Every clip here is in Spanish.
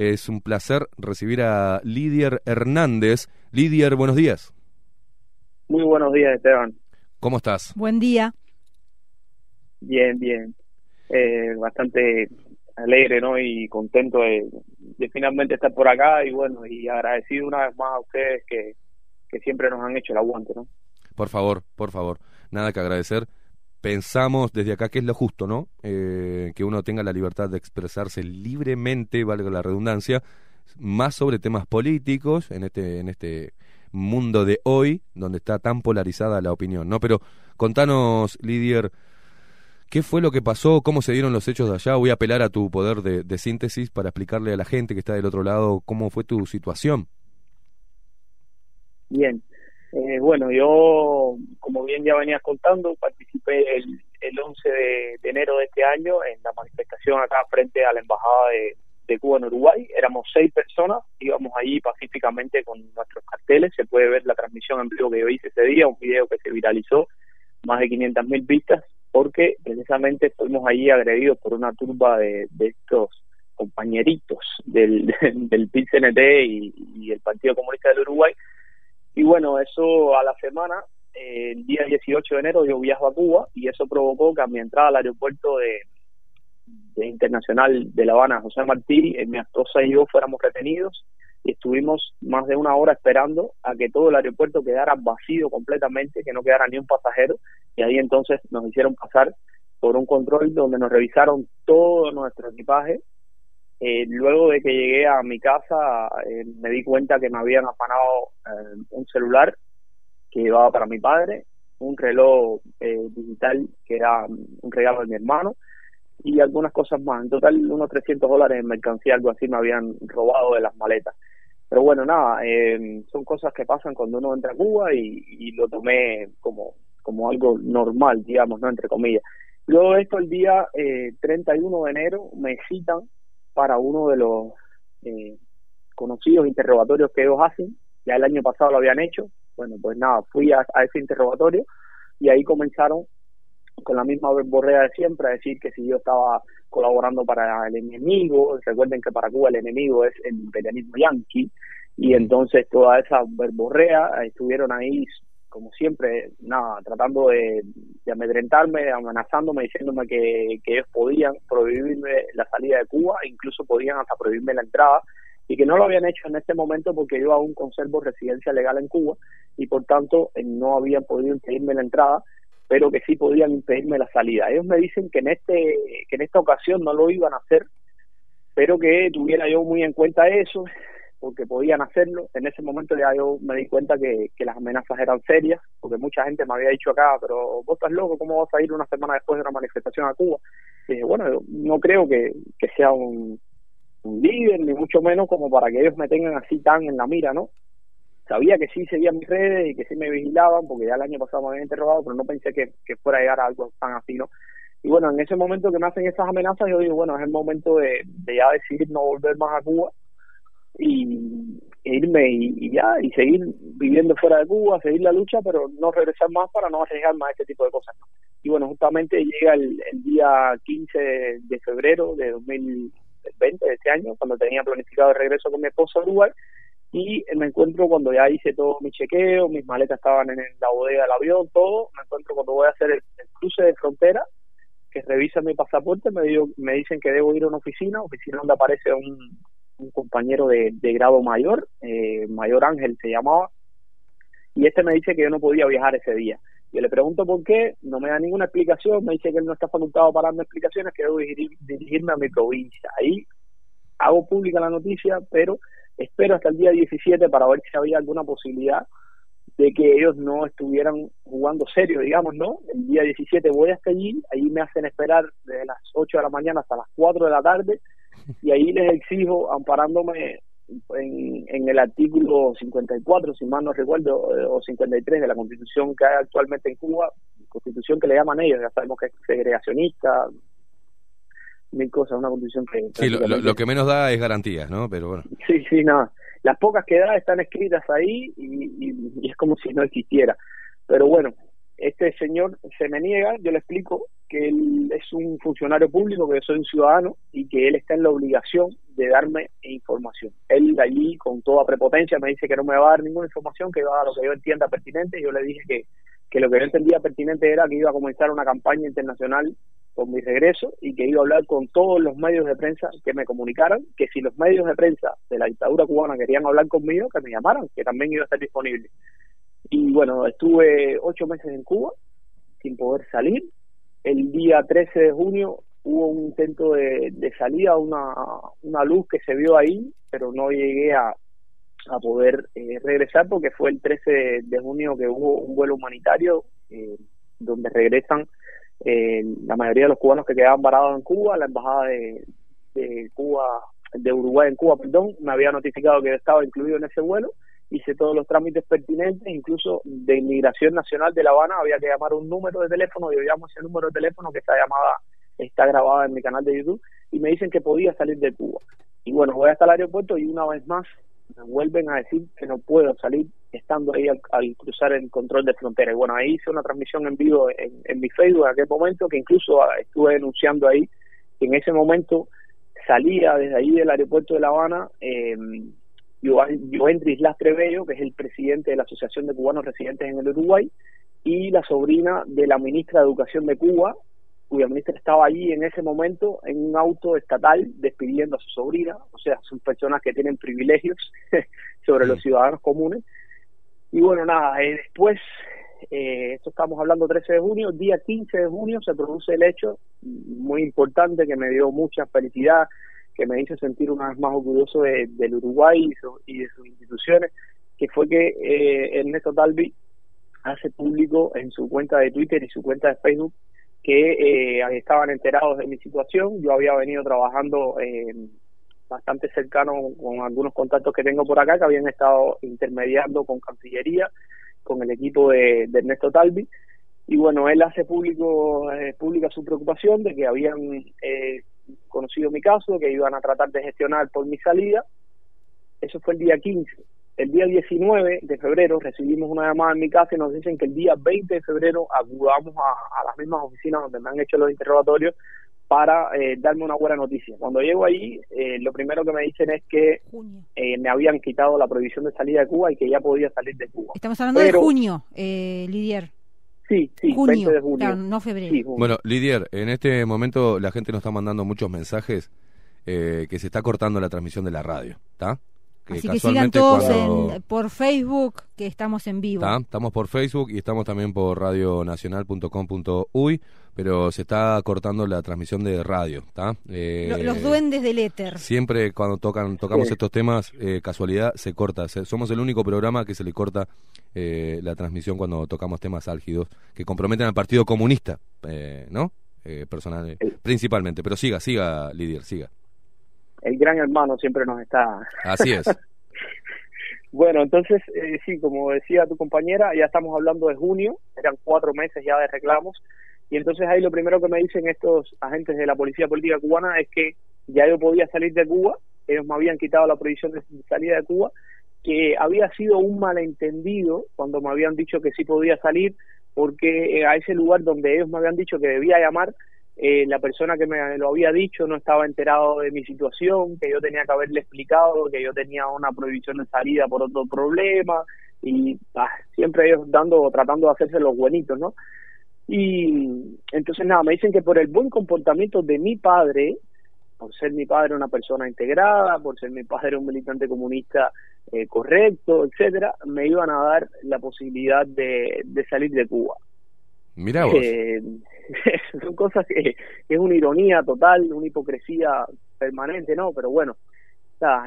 Es un placer recibir a Lidier Hernández. Lidier, buenos días. Muy buenos días, Esteban. ¿Cómo estás? Buen día. Bien, bien. Eh, bastante alegre, ¿no? Y contento de, finalmente estar por acá y bueno, y agradecido una vez más a ustedes que, que siempre nos han hecho el aguante, ¿no? Por favor, por favor, nada que agradecer. Pensamos desde acá que es lo justo, ¿no? Eh, que uno tenga la libertad de expresarse libremente, valga la redundancia, más sobre temas políticos en este, en este mundo de hoy, donde está tan polarizada la opinión, ¿no? Pero contanos, Lidier, ¿qué fue lo que pasó? ¿Cómo se dieron los hechos de allá? Voy a apelar a tu poder de, síntesis para explicarle a la gente que está del otro lado cómo fue tu situación. Bien, eh, bueno, yo, como bien ya venías contando, participé el, el 11 de, de, enero de este año en la manifestación acá frente a la Embajada de, de Cuba en Uruguay. Éramos seis personas, íbamos allí pacíficamente con nuestros carteles. Se puede ver la transmisión en vivo que yo hice ese día, un video que se viralizó, más de 500 mil vistas, porque precisamente fuimos allí agredidos por una turba de, estos compañeritos del, del PIT-CNT y, el Partido Comunista del Uruguay. Y bueno, eso a la semana, eh, el día 18 de enero, yo viajo a Cuba y eso provocó que a mi entrada al aeropuerto de, Internacional de La Habana, José Martí, mi esposa y yo fuéramos retenidos y estuvimos más de una hora esperando a que todo el aeropuerto quedara vacío completamente, que no quedara ni un pasajero, y ahí entonces nos hicieron pasar por un control donde nos revisaron todo nuestro equipaje. Eh, luego de que llegué a mi casa, eh, me di cuenta que me habían afanado eh, un celular que llevaba para mi padre, un reloj digital que era un regalo de mi hermano, y algunas cosas más. En total, unos 300 dólares en mercancía, algo así, me habían robado de las maletas. Pero bueno, nada, eh, son cosas que pasan cuando uno entra a Cuba y, lo tomé como, como algo normal, digamos, ¿no? Entre comillas. Luego de esto, el día eh, 31 de enero, me citan para uno de los eh, conocidos interrogatorios que ellos hacen. Ya el año pasado lo habían hecho. Bueno, pues nada, fui a ese interrogatorio y ahí comenzaron con la misma borrea de siempre, a decir que si yo estaba colaborando para el enemigo, recuerden que para Cuba el enemigo es el imperialismo yanqui, y entonces toda esa verborrea estuvieron ahí como siempre, nada, tratando de, amedrentarme, amenazándome, diciéndome que, que ellos podían prohibirme la salida de Cuba, incluso podían hasta prohibirme la entrada, y que no lo habían hecho en este momento porque yo aún conservo residencia legal en Cuba y por tanto eh, no habían podido impedirme la entrada pero que sí podían impedirme la salida. Ellos me dicen que en este que en esta ocasión no lo iban a hacer, pero que tuviera yo muy en cuenta eso, porque podían hacerlo. En ese momento ya yo me di cuenta que, las amenazas eran serias, porque mucha gente me había dicho acá, pero vos estás loco, ¿cómo vas a ir una semana después de una manifestación a Cuba? Dije, bueno, no creo que, que sea un, líder, ni mucho menos como para que ellos me tengan así tan en la mira, ¿no? sabía que sí seguían mis redes y que sí me vigilaban, porque ya el año pasado me habían interrogado, pero no pensé que, fuera a llegar a algo tan así, ¿no? Y bueno, en ese momento que me hacen esas amenazas, yo digo, bueno, es el momento de, ya decidir no volver más a Cuba y irme y, ya, y seguir viviendo fuera de Cuba, seguir la lucha, pero no regresar más para no arriesgar más este tipo de cosas. Y bueno, justamente llega el, el día 15 de febrero de 2020, de este año, cuando tenía planificado el regreso con mi esposa a Uruguay, y me encuentro cuando ya hice todo mi chequeo, mis maletas estaban en la bodega del avión, todo, me encuentro cuando voy a hacer el, cruce de frontera, que revisan mi pasaporte, me, me dicen que debo ir a una oficina, oficina donde aparece un, compañero de, grado mayor, eh, Mayor Ángel se llamaba, y este me dice que yo no podía viajar ese día. Yo le pregunto por qué, no me da ninguna explicación, me dice que él no está facultado para darme explicaciones, que debo dirigirme a mi provincia. Ahí hago pública la noticia, pero espero hasta el día 17 para ver si había alguna posibilidad de que ellos no estuvieran jugando serio, digamos, ¿no? El día 17 voy hasta allí, ahí me hacen esperar desde las 8 de la mañana hasta las 4 de la tarde y ahí les exijo, amparándome en, en el artículo 54, si mal no recuerdo, o 53 de la constitución que hay actualmente en Cuba, constitución que le llaman ellos, ya sabemos que es segregacionista, mil cosas, una constitución que... Sí, lo, que menos da es garantías, ¿no? Pero bueno. Sí, sí, nada. Las pocas que da están escritas ahí y, es como si no existiera. Pero bueno, este señor se me niega, yo le explico que él es un funcionario público, que yo soy un ciudadano y que él está en la obligación de darme información. Él allí con toda prepotencia me dice que no me va a dar ninguna información, que va a lo que yo entienda pertinente. Yo le dije que, que lo que yo entendía pertinente era que iba a comenzar una campaña internacional con mi regreso y que iba a hablar con todos los medios de prensa que me comunicaran, que si los medios de prensa de la dictadura cubana querían hablar conmigo, que me llamaran, que también iba a estar disponible. Y bueno, estuve ocho meses en Cuba sin poder salir. El día 13 de junio hubo un intento de, salida, una, una luz que se vio ahí, pero no llegué a, a poder eh, regresar porque fue el 13 de, junio que hubo un vuelo humanitario eh, donde regresan eh, la mayoría de los cubanos que quedaban varados en Cuba, la embajada de, de Cuba, de Uruguay en Cuba, perdón, me había notificado que estaba incluido en ese vuelo hice todos los trámites pertinentes, incluso de Inmigración Nacional de La Habana, había que llamar un número de teléfono, yo llamo ese número de teléfono que esta llamada está grabada en mi canal de YouTube, y me dicen que podía salir de Cuba. Y bueno, voy hasta el aeropuerto y una vez más me vuelven a decir que no puedo salir estando ahí al, cruzar el control de frontera. Y bueno, ahí hice una transmisión en vivo en, en mi Facebook en aquel momento, que incluso ah, estuve denunciando ahí que en ese momento salía desde ahí del aeropuerto de La Habana eh, Joendris Lastre Bello, que es el presidente de la Asociación de Cubanos Residentes en el Uruguay, y la sobrina de la ministra de Educación de Cuba, cuya ministra estaba allí en ese momento en un auto estatal despidiendo a su sobrina, o sea, son personas que tienen privilegios sobre los ciudadanos comunes. Y bueno, nada, eh, después, eh, esto estamos hablando 13 de junio, día 15 de junio se produce el hecho muy importante que me dio mucha felicidad, que me hizo sentir una vez más orgulloso del Uruguay y, de sus instituciones, que fue que eh, Ernesto Talvi hace público en su cuenta de Twitter y su cuenta de Facebook que eh, estaban enterados de mi situación. Yo había venido trabajando eh, bastante cercano con algunos contactos que tengo por acá que habían estado intermediando con Cancillería, con el equipo de, Ernesto Talvi. Y bueno, él hace público eh, pública su preocupación de que habían eh, conocido mi caso, que iban a tratar de gestionar por mi salida. Eso fue el día 15. El día 19 de febrero recibimos una llamada en mi casa y nos dicen que el día 20 de febrero acudamos a, las mismas oficinas donde me han hecho los interrogatorios para eh, darme una buena noticia. Cuando llego ahí, eh, lo primero que me dicen es que eh, me habían quitado la prohibición de salida de Cuba y que ya podía salir de Cuba. Estamos hablando de junio, eh, Lidier. Sí, sí, junio, de junio. no febrero. bueno, Lidier, en este momento la gente nos está mandando muchos mensajes eh, que se está cortando la transmisión de la radio, ¿está? Así que sigan todos por Facebook, que estamos en vivo. Estamos por Facebook y estamos también por radionacional.com.uy, pero se está cortando la transmisión de radio. Eh, los, duendes del éter. Siempre cuando tocan tocamos estos temas, eh, casualidad, se corta. somos el único programa que se le corta eh, la transmisión cuando tocamos temas álgidos que comprometen al Partido Comunista, ¿no? personal, principalmente. Pero siga, siga, Lidier, siga el gran hermano siempre nos está. Así es. bueno, entonces, eh, sí, como decía tu compañera, ya estamos hablando de junio, eran cuatro meses ya de reclamos, y entonces ahí lo primero que me dicen estos agentes de la Policía Política Cubana es que ya yo podía salir de Cuba, ellos me habían quitado la prohibición de salida de Cuba, que había sido un malentendido cuando me habían dicho que sí podía salir, porque a ese lugar donde ellos me habían dicho que debía llamar, eh, la persona que me lo había dicho no estaba enterado de mi situación, que yo tenía que haberle explicado que yo tenía una prohibición de salida por otro problema y ah, siempre ellos dando tratando de hacerse los buenitos, ¿no? Y entonces nada, me dicen que por el buen comportamiento de mi padre, por ser mi padre una persona integrada, por ser mi padre un militante comunista eh, correcto, etcétera, me iban a dar la posibilidad de, de salir de Cuba. Vos. Eh, son cosas que, es una ironía total, una hipocresía permanente, ¿no? Pero bueno,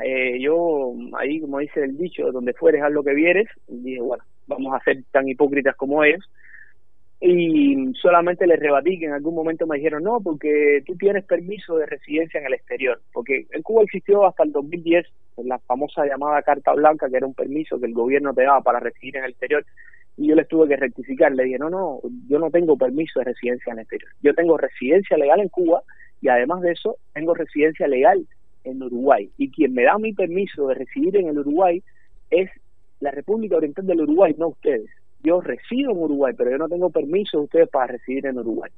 eh, yo ahí, como dice el dicho, donde fueres haz lo que vieres, dije, bueno, vamos a ser tan hipócritas como ellos. Y solamente les rebatí que en algún momento me dijeron, no, porque tú tienes permiso de residencia en el exterior. Porque en Cuba existió hasta el 2010 la famosa llamada Carta Blanca, que era un permiso que el gobierno te daba para residir en el exterior y yo les tuve que rectificar, le dije, no, no, yo no tengo permiso de residencia en el exterior, yo tengo residencia legal en Cuba y además de eso tengo residencia legal en Uruguay y quien me da mi permiso de residir en el Uruguay es la República Oriental del Uruguay, no ustedes. yo resido en Uruguay, pero yo no tengo permiso de ustedes para residir en Uruguay.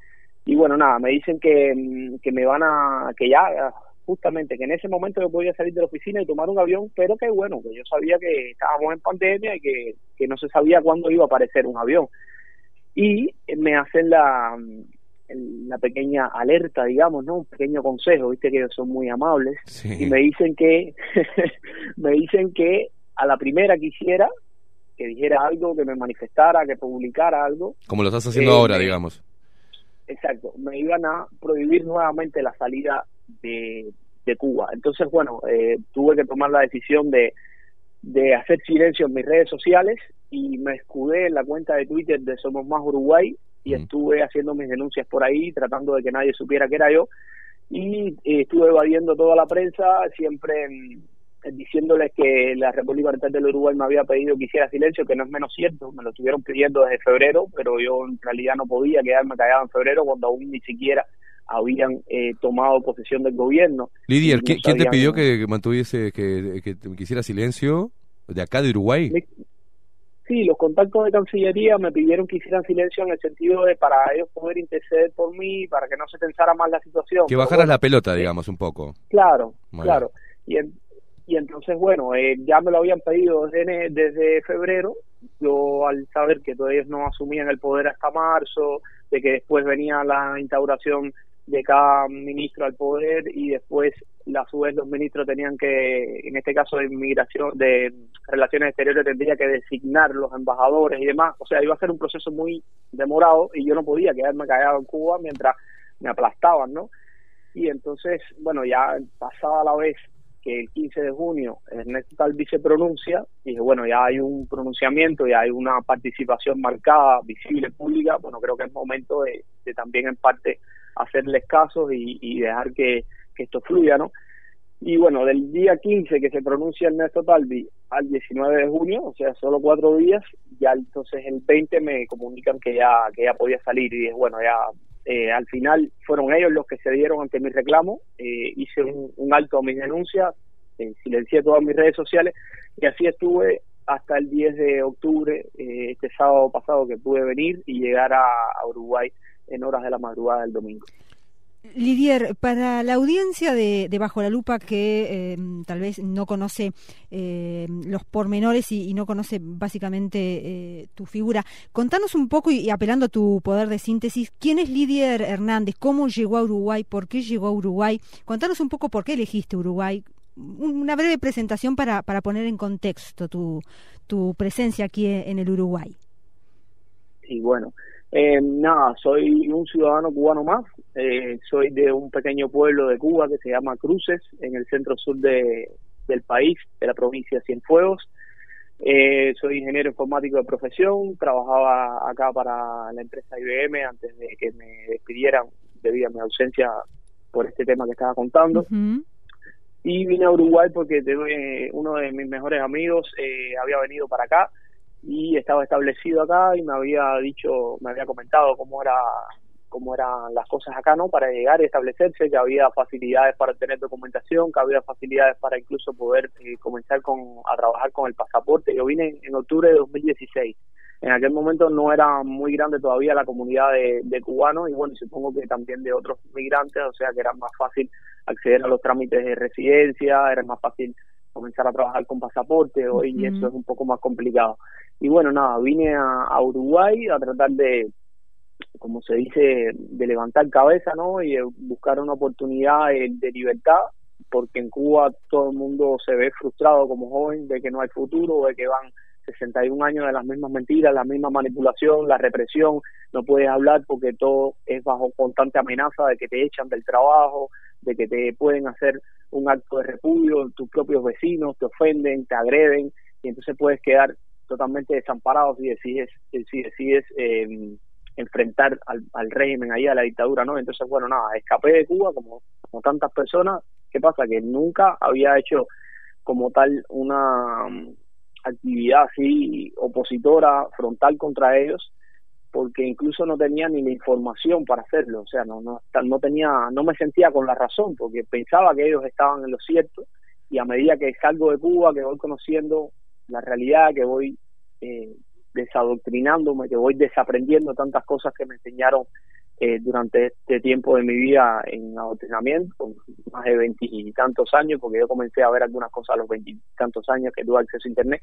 Y bueno, nada, me dicen que, mm, que me van a, que ya justamente que en ese momento yo podía salir de la oficina y tomar un avión, pero que bueno, que yo sabía que estábamos en pandemia y que, que no se sabía cuándo iba a aparecer un avión. Y me hacen la, la pequeña alerta, digamos, ¿no? Un pequeño consejo, viste que son muy amables y me dicen que me dicen que a la primera que hiciera que dijera algo, que me manifestara, que publicara algo. Como lo estás haciendo ahora, digamos. Exacto, me iban a prohibir nuevamente la salida de, de Cuba. Entonces, bueno, eh, tuve que tomar la decisión de, de hacer silencio en mis redes sociales y me escudé en la cuenta de Twitter de Somos Más Uruguay y estuve haciendo mis denuncias por ahí, tratando de que nadie supiera que era yo y eh, estuve evadiendo toda la prensa, siempre diciéndoles que la República Oriental del Uruguay me había pedido que hiciera silencio, que no es menos cierto, me lo estuvieron pidiendo desde febrero, pero yo en realidad no podía quedarme callado en febrero cuando aún ni siquiera habían eh, tomado posesión del gobierno. Lidia, ¿quién te pidió que, mantuviese, que, que, hiciera silencio? ¿De acá de Uruguay? Sí, los contactos de Cancillería me pidieron que hicieran silencio en el sentido de para ellos poder interceder por mí, para que no se tensara más la situación. Que bajaras la pelota, digamos, un poco. Claro, claro. Y, y entonces, bueno, eh, ya me lo habían pedido desde, desde febrero. Yo, al saber que todavía no asumían el poder hasta marzo, de que después venía la instauración de cada ministro al poder y después a su vez los ministros tenían que, en este caso de inmigración, de relaciones exteriores, tendría que designar los embajadores y demás. O sea, iba a ser un proceso muy demorado y yo no podía quedarme callado en Cuba mientras me aplastaban, ¿no? Y entonces, bueno, ya pasada la vez que el 15 de junio Ernesto Talvi se pronuncia, dije, bueno, ya hay un pronunciamiento, ya hay una participación marcada, visible, pública, bueno, creo que es momento de, de también en parte hacerles caso y, dejar que, esto fluya, ¿no? Y bueno, del día 15 que se pronuncia Ernesto Talvi al 19 de junio, o sea, solo cuatro días, ya entonces el 20 me comunican que ya, que ya podía salir y dije, bueno, ya eh, al final fueron ellos los que se dieron ante mi reclamo, eh, hice un, alto a mis denuncias, eh, silencié todas mis redes sociales y así estuve hasta el 10 de octubre, este sábado pasado que pude venir y llegar a Uruguay en horas de la madrugada del domingo. Lidier, para la audiencia de, Bajo la Lupa que eh, tal vez no conoce eh, los pormenores y, no conoce básicamente eh, tu figura, contanos un poco y, apelando a tu poder de síntesis, ¿quién es Lidier Hernández? ¿Cómo llegó a Uruguay? ¿Por qué llegó a Uruguay? Contanos un poco por qué elegiste Uruguay. Una breve presentación para, para poner en contexto tu, tu presencia aquí en el Uruguay. Sí, bueno, eh, nada, soy un ciudadano cubano más. Eh, soy de un pequeño pueblo de Cuba que se llama Cruces, en el centro sur de, del país, de la provincia de Cienfuegos. Eh, soy ingeniero informático de profesión, trabajaba acá para la empresa IBM antes de que me despidieran debido a mi ausencia por este tema que estaba contando. Y vine a Uruguay porque uno de mis mejores amigos eh, había venido para acá y estaba establecido acá y me había dicho, me había comentado cómo era cómo eran las cosas acá, ¿no? Para llegar y establecerse, que había facilidades para tener documentación, que había facilidades para incluso poder eh, comenzar con, a trabajar con el pasaporte. Yo vine en, octubre de 2016. En aquel momento no era muy grande todavía la comunidad de, de cubanos y bueno, supongo que también de otros migrantes, o sea que era más fácil acceder a los trámites de residencia, era más fácil comenzar a trabajar con pasaporte, hoy eso es un poco más complicado. Y bueno, nada, vine a, Uruguay a tratar de, como se dice, de levantar cabeza, ¿no? Y buscar una oportunidad de, libertad, porque en Cuba todo el mundo se ve frustrado como joven de que no hay futuro, de que van 61 años de las mismas mentiras, la misma manipulación, la represión, no puedes hablar porque todo es bajo constante amenaza de que te echan del trabajo, de que te pueden hacer un acto de repudio, tus propios vecinos te ofenden, te agreden, y entonces puedes quedar totalmente desamparado si decides, si decides eh, enfrentar al, régimen ahí, a la dictadura, ¿no? Entonces, bueno, nada, escapé de Cuba como, como tantas personas. ¿Qué pasa? Que nunca había hecho como tal una actividad así opositora, frontal contra ellos, porque incluso no tenía ni la información para hacerlo, o sea, no, no, no tenía, no me sentía con la razón, porque pensaba que ellos estaban en lo cierto, y a medida que salgo de Cuba, que voy conociendo la realidad, que voy eh, desadoctrinándome, que voy desaprendiendo tantas cosas que me enseñaron eh, durante este tiempo de mi vida en adoctrinamiento, más de veintitantos años, porque yo comencé a ver algunas cosas a los veintitantos años que tuve acceso a Internet.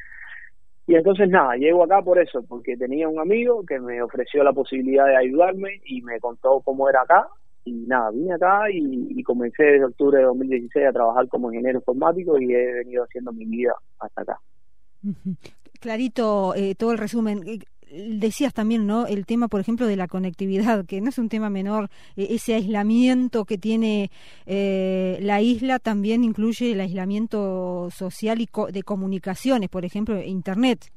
Y entonces nada, llego acá por eso, porque tenía un amigo que me ofreció la posibilidad de ayudarme y me contó cómo era acá. Y nada, vine acá y, comencé desde octubre de 2016 a trabajar como ingeniero informático y he venido haciendo mi vida hasta acá. Clarito eh, todo el resumen decías también, ¿no? El tema, por ejemplo, de la conectividad, que no es un tema menor, e, ese aislamiento que tiene eh, la isla también incluye el aislamiento social y de comunicaciones, por ejemplo, Internet.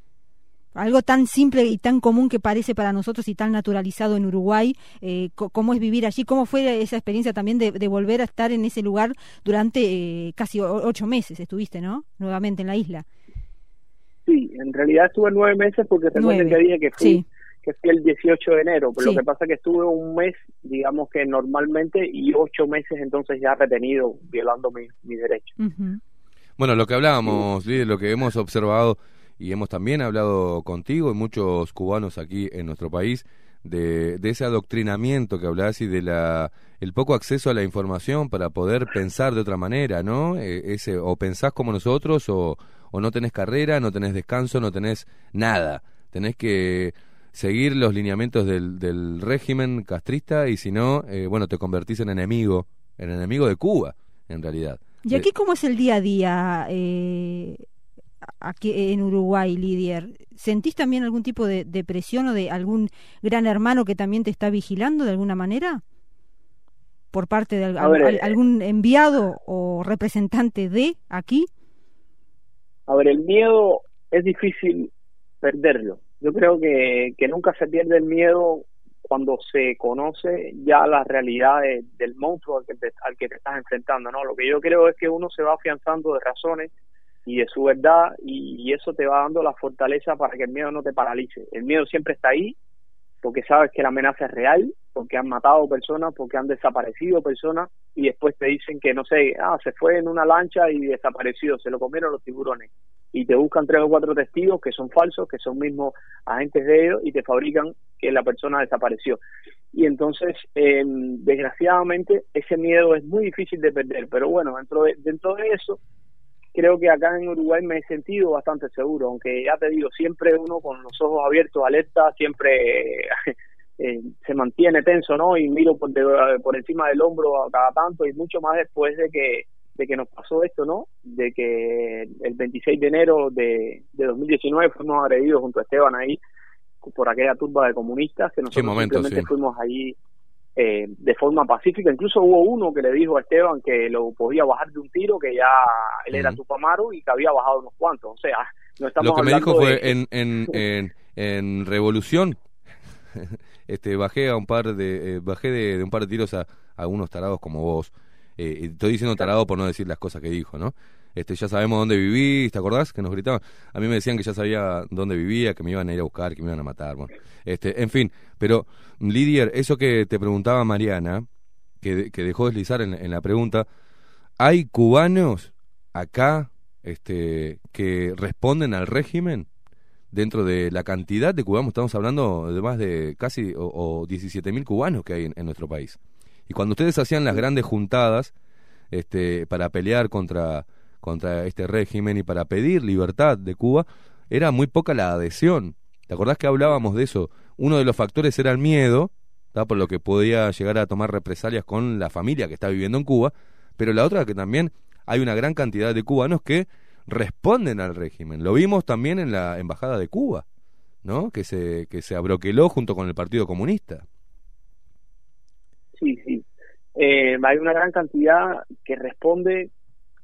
Algo tan simple y tan común que parece para nosotros y tan naturalizado en Uruguay, eh, ¿cómo es vivir allí? ¿Cómo fue esa experiencia también de, volver a estar en ese lugar durante eh, casi ocho meses? Estuviste, ¿no? Nuevamente en la isla. Sí, en realidad estuve nueve meses porque recuerden que dije que fui, que fui el 18 de enero, pero lo que pasa es que estuve un mes, digamos que normalmente, y ocho meses entonces ya retenido, violando mi, mi derecho. Bueno, lo que hablábamos, lo que hemos observado y hemos también hablado contigo y muchos cubanos aquí en nuestro país, de, de, ese adoctrinamiento que hablabas y de la el poco acceso a la información para poder pensar de otra manera, ¿no? E, ese o pensás como nosotros o, o no tenés carrera, no tenés descanso, no tenés nada. Tenés que seguir los lineamientos del, del régimen castrista y si no, eh, bueno, te convertís en enemigo, en enemigo de Cuba, en realidad. ¿Y aquí cómo es el día a día eh, aquí en Uruguay, Lidier? ¿Sentís también algún tipo de, de presión o de algún gran hermano que también te está vigilando de alguna manera? por parte de eh, algún enviado o representante de aquí? A ver, el miedo es difícil perderlo. Yo creo que, que nunca se pierde el miedo cuando se conoce ya la realidad del monstruo al que, te, estás enfrentando, ¿no? Lo que yo creo es que uno se va afianzando de razones y de su verdad y, eso te va dando la fortaleza para que el miedo no te paralice. El miedo siempre está ahí porque sabes que la amenaza es real, porque han matado personas, porque han desaparecido personas y después te dicen que no sé, ah, se fue en una lancha y desapareció, se lo comieron los tiburones y te buscan tres o cuatro testigos que son falsos, que son mismos agentes de ellos y te fabrican que la persona desapareció. Y entonces, eh, desgraciadamente, ese miedo es muy difícil de perder, pero bueno, dentro de, dentro de eso, creo que acá en Uruguay me he sentido bastante seguro, aunque ya te digo, siempre uno con los ojos abiertos, alerta, siempre eh, se mantiene tenso, ¿no? Y miro por, por encima del hombro a cada tanto y mucho más después de que de que nos pasó esto, ¿no? De que el 26 de enero de, de 2019 fuimos agredidos junto a Esteban ahí por aquella turba de comunistas que nosotros simplemente fuimos ahí eh, de forma pacífica. Incluso hubo uno que le dijo a Esteban que lo podía bajar de un tiro, que ya él era Tupamaru y que había bajado unos cuantos. O sea, no estamos Lo que me dijo fue en, en, en, Revolución. este bajé a un par de eh, bajé de, un par de tiros a, a unos tarados como vos eh, estoy diciendo tarado por no decir las cosas que dijo no este, ya sabemos dónde vivís, ¿te acordás? Que nos gritaban. A mí me decían que ya sabía dónde vivía, que me iban a ir a buscar, que me iban a matar. Este, en fin, pero Lidier, eso que te preguntaba Mariana, que, que dejó deslizar en, en la pregunta, ¿hay cubanos acá este, que responden al régimen? Dentro de la cantidad de cubanos, estamos hablando de más de casi o, o 17 mil cubanos que hay en, nuestro país. Y cuando ustedes hacían las grandes juntadas este, para pelear contra contra este régimen y para pedir libertad de Cuba, era muy poca la adhesión. ¿Te acordás que hablábamos de eso? Uno de los factores era el miedo, por lo que podía llegar a tomar represalias con la familia que está viviendo en Cuba, pero la otra que también hay una gran cantidad de cubanos que responden al régimen. Lo vimos también en la embajada de Cuba, ¿no? Que se que se abroqueló junto con el Partido Comunista. Sí, sí. Eh, hay una gran cantidad que responde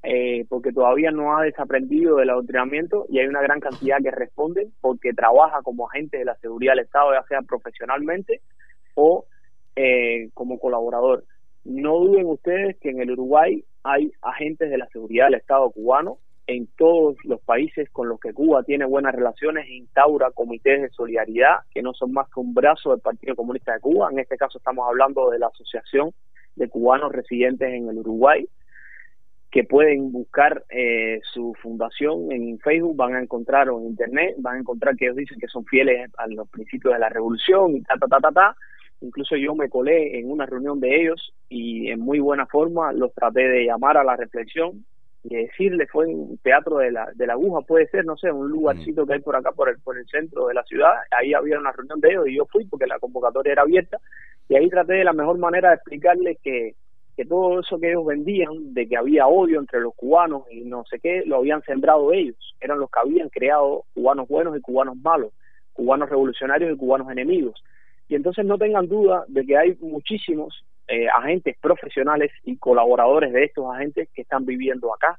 eh, porque todavía no ha desaprendido del adoctrinamiento y hay una gran cantidad que responden porque trabaja como agente de la seguridad del Estado, ya sea profesionalmente o eh, como colaborador. No duden ustedes que en el Uruguay hay agentes de la seguridad del Estado cubano en todos los países con los que Cuba tiene buenas relaciones e instaura comités de solidaridad que no son más que un brazo del Partido Comunista de Cuba. En este caso estamos hablando de la Asociación de Cubanos Residentes en el Uruguay que pueden buscar eh, su fundación en Facebook, van a encontrar o en Internet, van a encontrar que ellos dicen que son fieles a los principios de la revolución y ta, ta, ta, ta, ta. Incluso yo me colé en una reunión de ellos y en muy buena forma los traté de llamar a la reflexión y decirles, fue en un teatro de la, de la aguja, puede ser, no sé, un lugarcito que hay por acá, por el, por el centro de la ciudad, ahí había una reunión de ellos y yo fui porque la convocatoria era abierta. Y ahí traté de la mejor manera de explicarles que, que todo eso que ellos vendían, de que había odio entre los cubanos y no sé qué, lo habían sembrado ellos, eran los que habían creado cubanos buenos y cubanos malos, cubanos revolucionarios y cubanos enemigos. Y entonces no tengan duda de que hay muchísimos eh, agentes profesionales y colaboradores de estos agentes que están viviendo acá.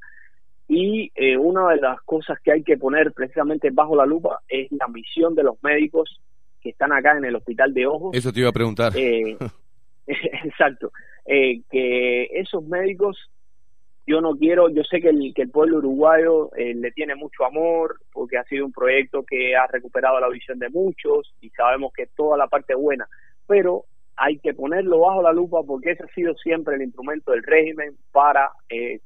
Y eh, una de las cosas que hay que poner precisamente bajo la lupa es la misión de los médicos que están acá en el hospital de ojos. Eso te iba a preguntar. Eh, exacto. que esos médicos, yo no quiero, yo sé que el, que el pueblo uruguayo le tiene mucho amor porque ha sido un proyecto que ha recuperado la visión de muchos y sabemos que toda la parte buena, pero hay que ponerlo bajo la lupa porque ese ha sido siempre el instrumento del régimen para, eh,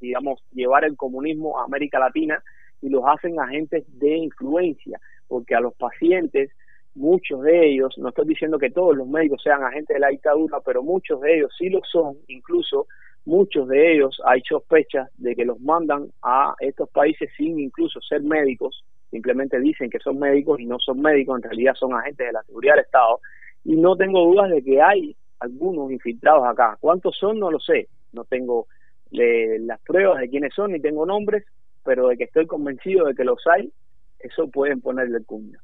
digamos, llevar el comunismo a América Latina y los hacen agentes de influencia, porque a los pacientes, muchos de ellos, no estoy diciendo que todos los médicos sean agentes de la dictadura, pero muchos de ellos sí lo son, incluso muchos de ellos hay sospechas de que los mandan a estos países sin incluso ser médicos, simplemente dicen que son médicos y no son médicos, en realidad son agentes de la seguridad del Estado y no tengo dudas de que hay algunos infiltrados acá. ¿Cuántos son? No lo sé. No tengo las pruebas de quiénes son ni tengo nombres, pero de que estoy convencido de que los hay, eso pueden ponerle el puño.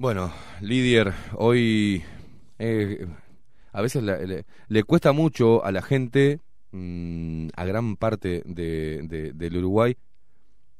Bueno, Lidier, hoy eh, a veces le, cuesta mucho a la gente, mm, a gran parte de, del Uruguay,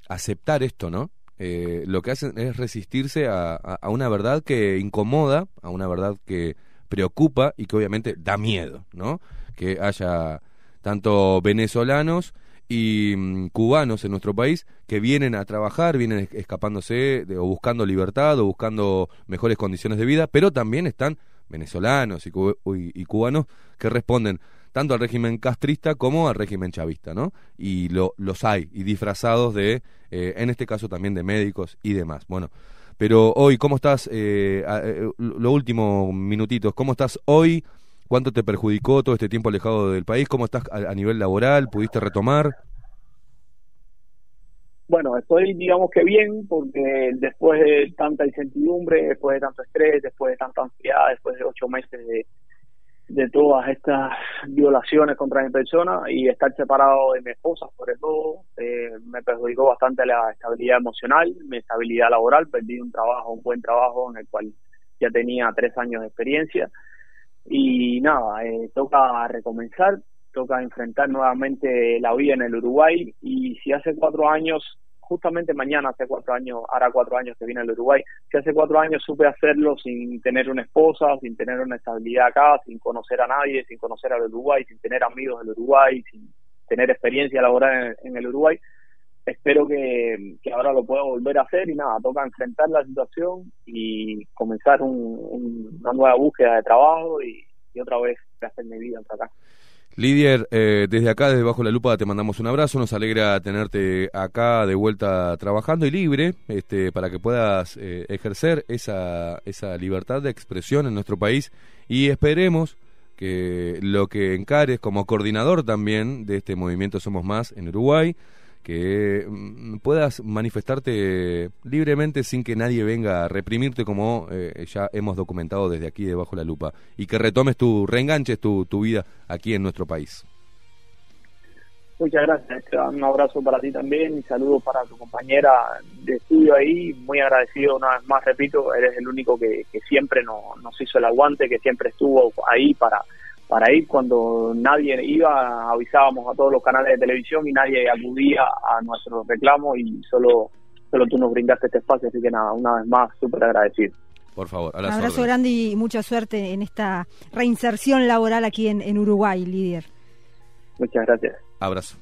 aceptar esto, ¿no? Eh, lo que hacen es resistirse a, a, una verdad que incomoda, a una verdad que preocupa y que obviamente da miedo, ¿no? Que haya tanto venezolanos y mm, cubanos en nuestro país que vienen a trabajar, vienen escapándose o buscando libertad o buscando mejores condiciones de vida, pero también están venezolanos y, y cubanos que responden tanto al régimen castrista como al régimen chavista, ¿no? Y lo, los hay, y disfrazados de, eh, en este caso también de médicos y demás. Bueno, pero hoy, ¿cómo estás? Eh, eh, lo último minutitos, ¿cómo estás hoy? ¿Cuánto te perjudicó todo este tiempo alejado del país? ¿Cómo estás a, nivel laboral? ¿Pudiste retomar? Bueno, estoy digamos que bien porque después de tanta incertidumbre, después de tanto estrés, después de tanta ansiedad, después de ocho meses de, de todas estas violaciones contra mi persona y estar separado de mi esposa, sobre todo, eh, me perjudicó bastante la estabilidad emocional, mi estabilidad laboral, perdí un trabajo, un buen trabajo en el cual ya tenía tres años de experiencia y nada, eh, toca recomenzar, toca enfrentar nuevamente la vida en el Uruguay y si hace cuatro años justamente mañana, hace cuatro años, hará cuatro años que vine al Uruguay, que hace cuatro años supe hacerlo sin tener una esposa, sin tener una estabilidad acá, sin conocer a nadie, sin conocer al Uruguay, sin tener amigos del Uruguay, sin tener experiencia laboral en, el Uruguay. Espero que, ahora lo pueda volver a hacer y nada, toca enfrentar la situación y comenzar una nueva búsqueda de trabajo y, otra vez hacer mi vida acá. Lidier, eh, desde acá, desde Bajo la Lupa, te mandamos un abrazo. Nos alegra tenerte acá de vuelta trabajando y libre este, para que puedas eh, ejercer esa, esa libertad de expresión en nuestro país y esperemos que lo que encares como coordinador también de este movimiento Somos Más en Uruguay, que mm, puedas manifestarte libremente sin que nadie venga a reprimirte como eh, ya hemos documentado desde aquí debajo de la lupa. Y que retomes tu, reenganches tu, tu vida aquí en nuestro país. Muchas gracias, un abrazo para ti también y saludos para tu compañera de estudio ahí, muy agradecido una vez más, repito, eres el único que, que siempre nos hizo el aguante, que siempre estuvo ahí para para ir cuando nadie iba, avisábamos a todos los canales de televisión y nadie acudía a nuestros reclamos y solo, solo tú nos brindaste este espacio, así que nada, una vez más, súper agradecido. Por favor, Un abrazo grande y mucha suerte en esta reinserción laboral aquí en, en Uruguay, líder. Muchas gracias. Abrazo.